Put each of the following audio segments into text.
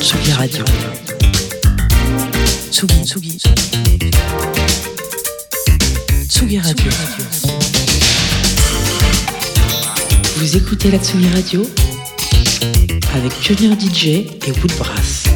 Tsugi Radio. Tsugi, Tsugi. Tsugi Radio. Vous écoutez la Tsugi Radio avec Pionnier DJ et Woodbrass.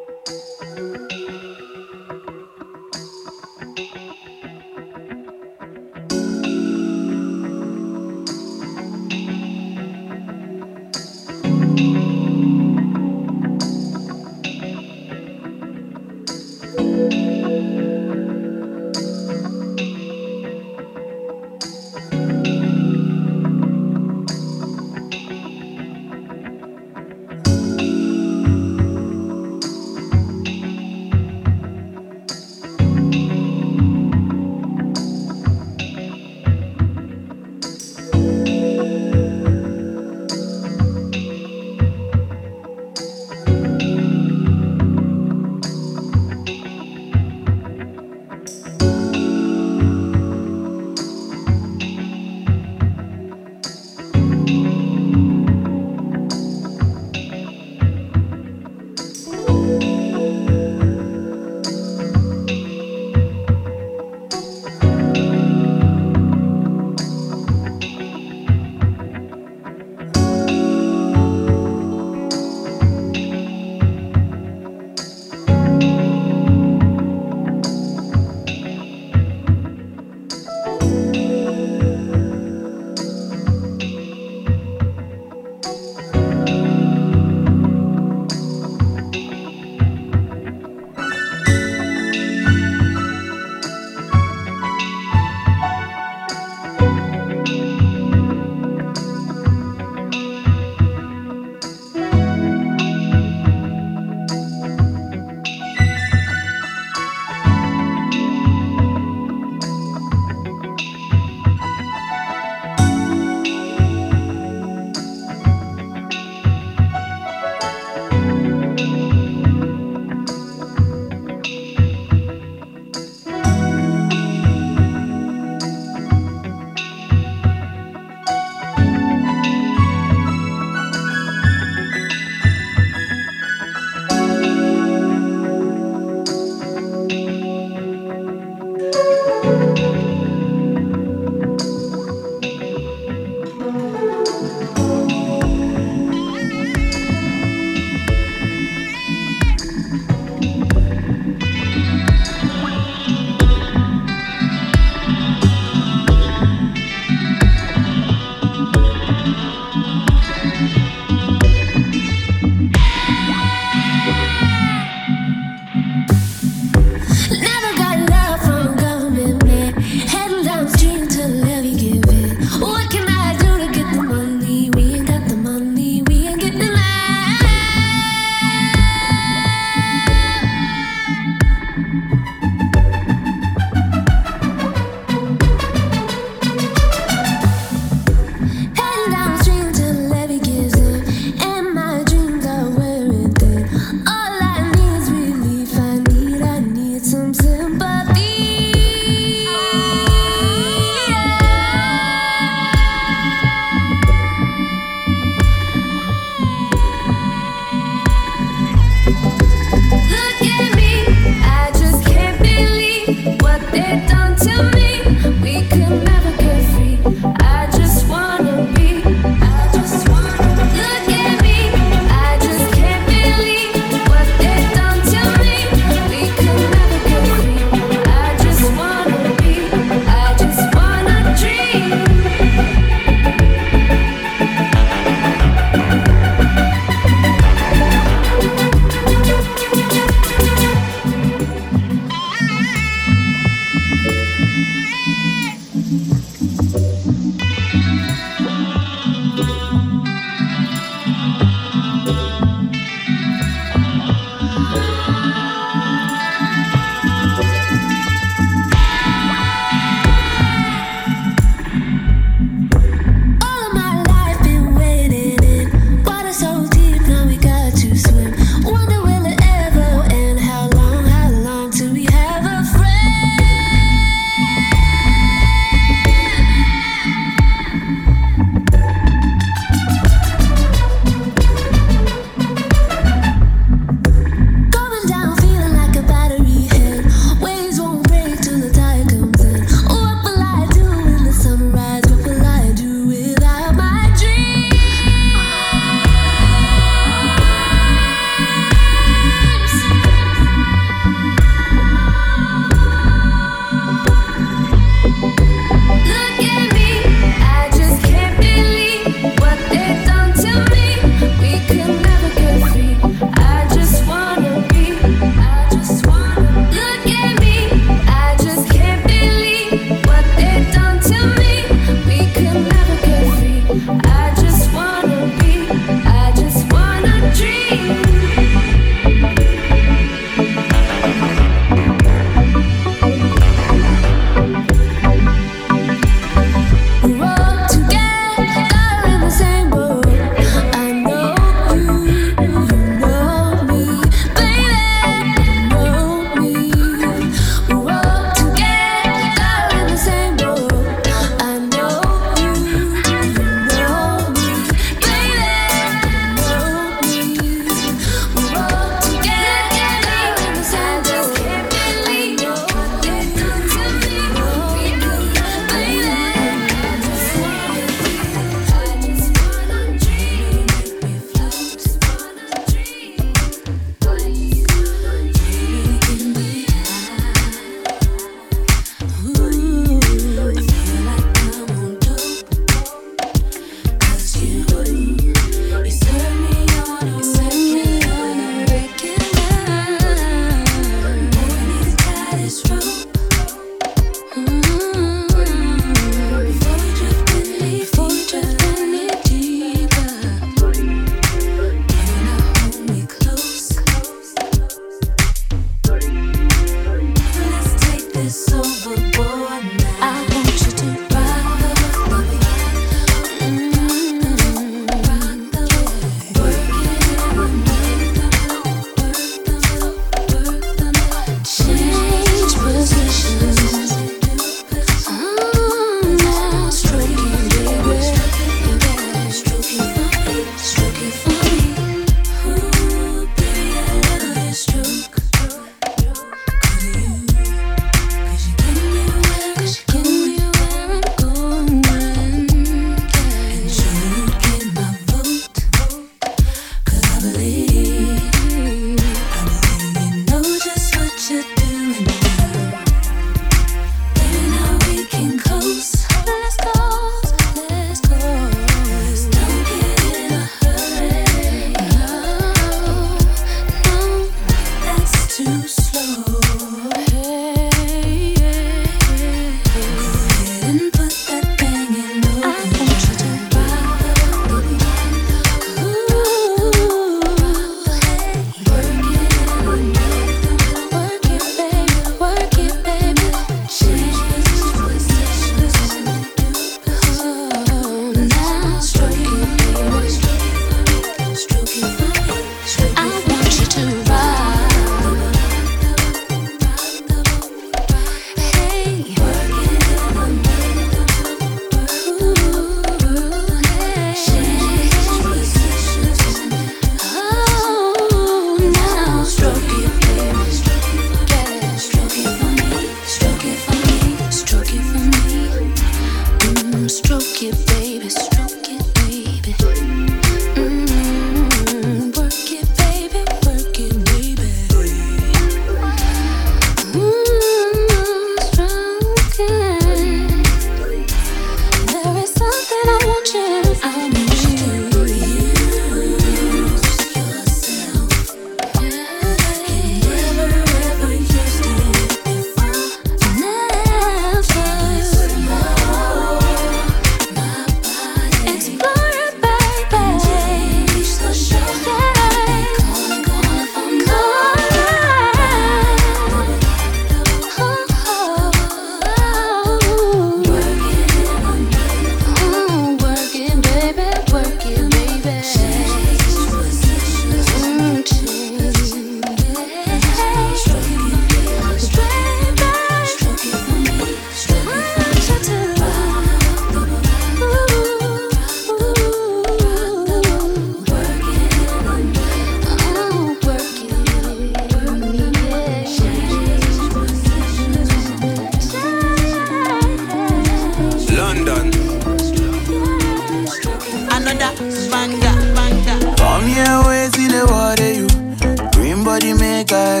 yeah,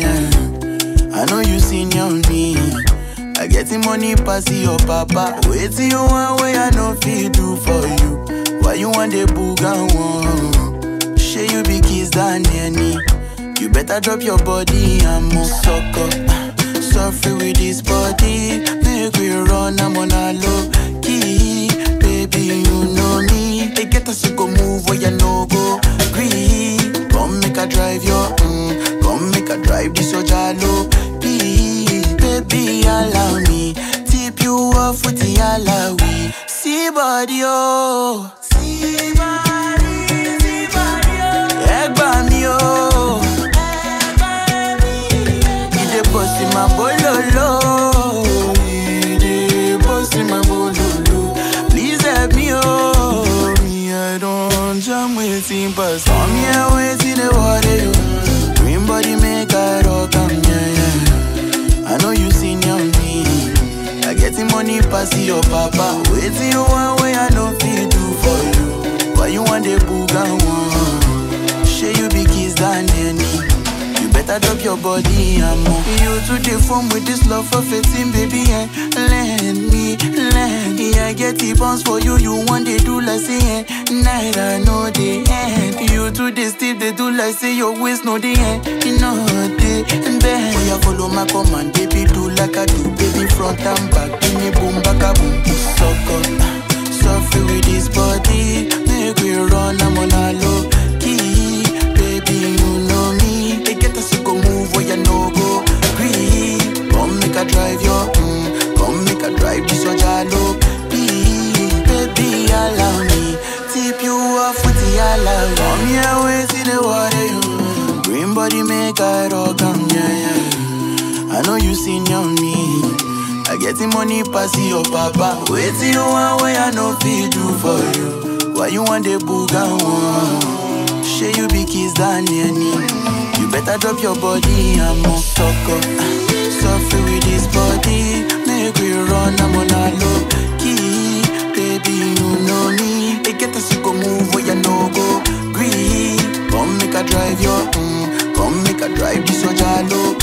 yeah. I know you seen your me. I get the money pass your papa. Wait till you want way I know fit do for you. Why you want the booga one? Share you be kiss than any. You better drop your body I'm suck up. Suffer with this body, make we run. I'm on a low key, baby. You know me. They get us to go move where you no go. Green, come make I drive your. Drive this your jalo. Baby, allow me tip you off with the alawi. See body oh, see body, see body oh. Egba mi oh. He dey bust in my bololo. He dey bust in my bololo. Please help me, oh. Me, I don't jam waiting pass. Come here, waiting the water, the see your papa. Waiting you one way I no fit do for you. Why you want the booga one? Share you be kiss than any. You better drop your body and move. You to the form with this love for fitting, baby, and let me, let me. I get the bounce for you. You want they do like say, eh, night I know the end. You to the steep, they do like say your waist know the end. You know the bend. Oh, yeah, follow my command, baby, do like I do, baby, front and back. Give me boom, back a boom, sucker. Suffer with this body, make we run, I'm on a low key, baby, you know me. They get us to go move where you no go. Green, come make a drive your, mm, come make a drive this your jalo. Baby, allow me tip you off with the allow. Come here, wait till the water you. Green body make a rock, you seen your me. I get the money pass your papa. Wait till you want way I no fit do for you. Why you want the booga one? Share you be kiss than any. You better drop your body and move sucker. Suffer with this body, make we run. I'm on a low key, baby. You know me. They get us to go move where you no go. Green, come make a drive your, mm, come make a drive this your jalo.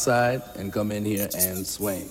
Outside and come in here and swing.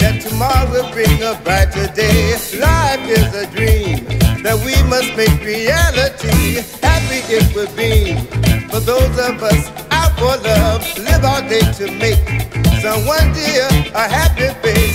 that tomorrow will bring a brighter day. Life is a dream that we must make reality. Happy it will be for those of us out for love. Live our day to make someone dear a happy face.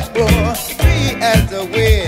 much more free as the wind.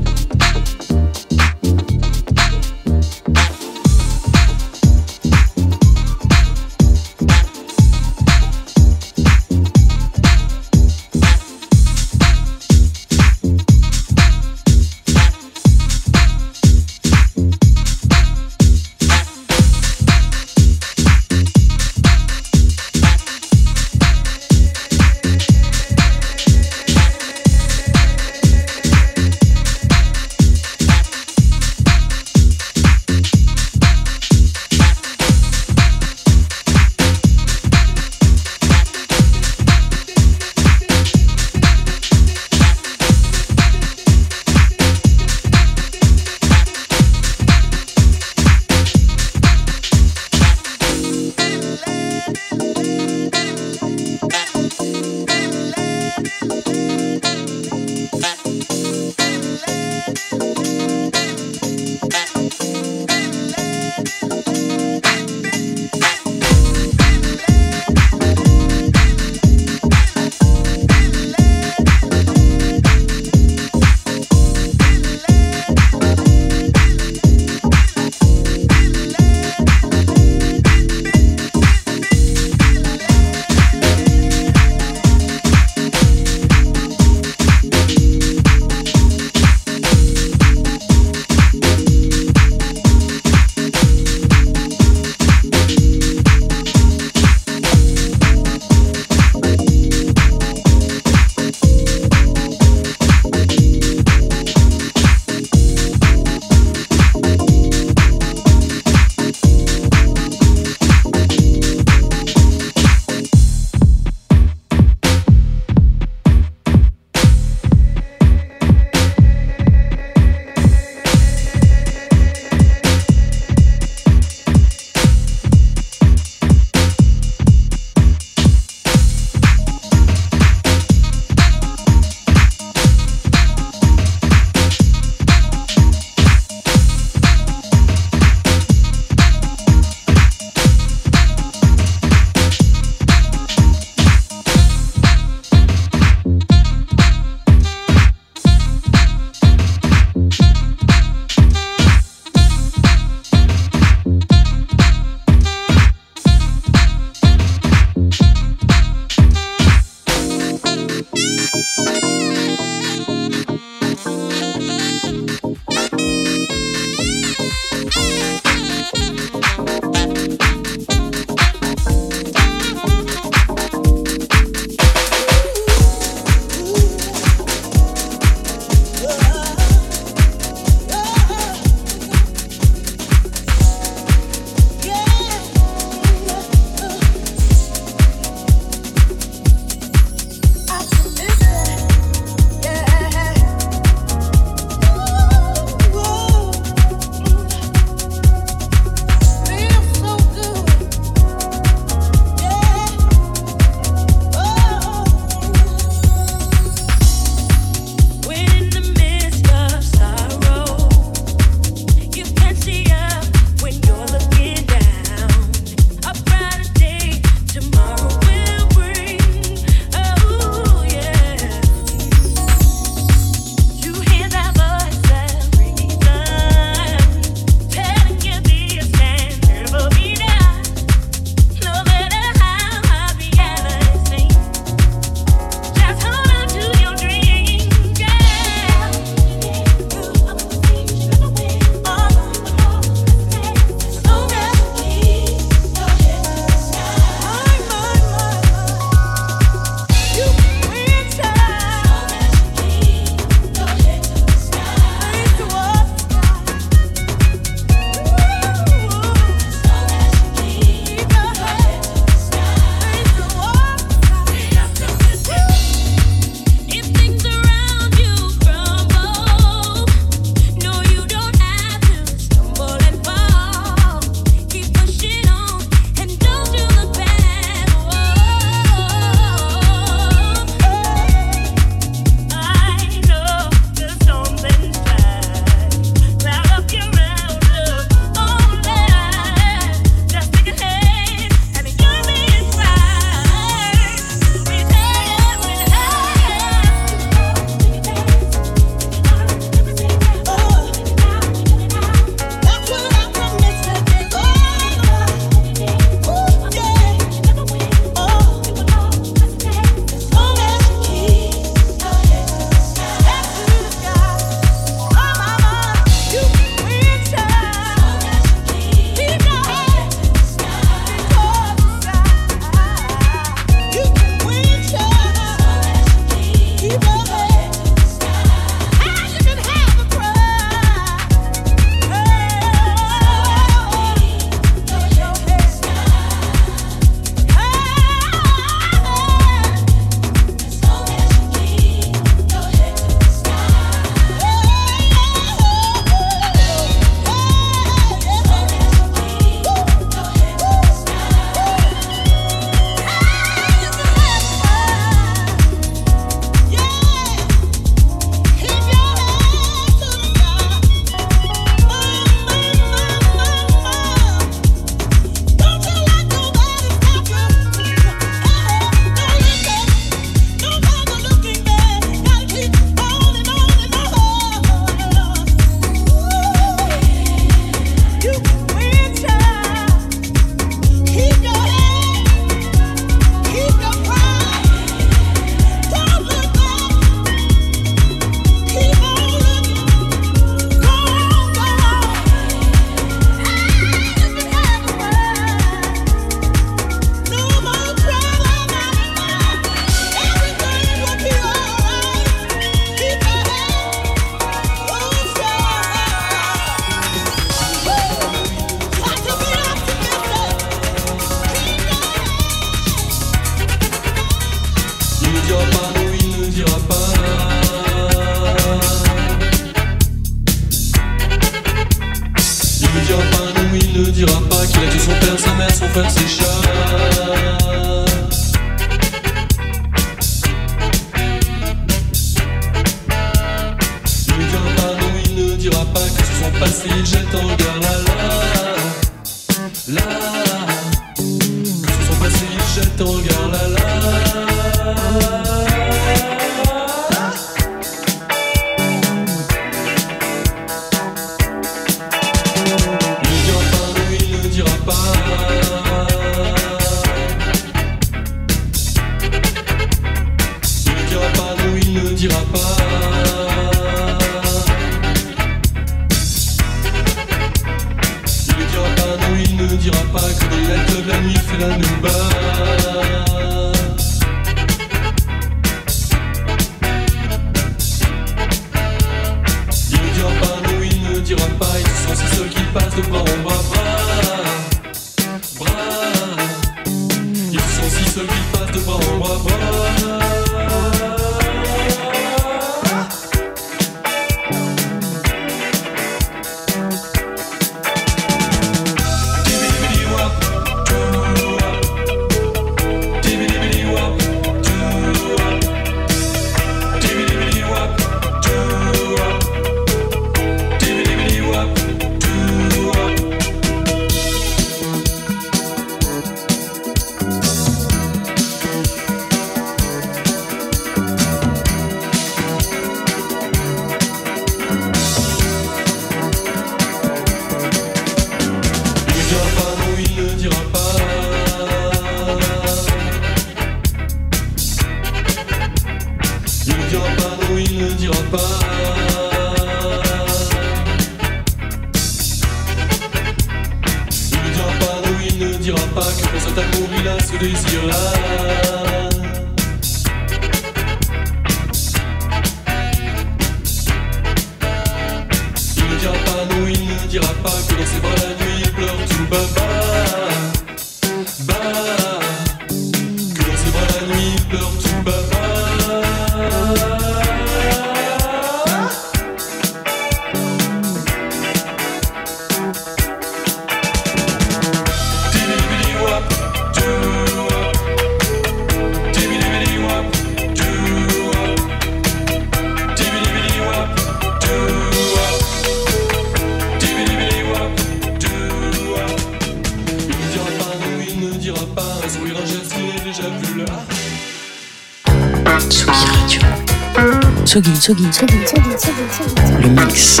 Le mix.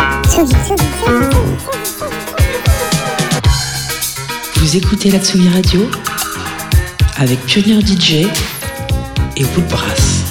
Vous écoutez la Tsugi Radio avec Pionnier DJ et Woodbrass.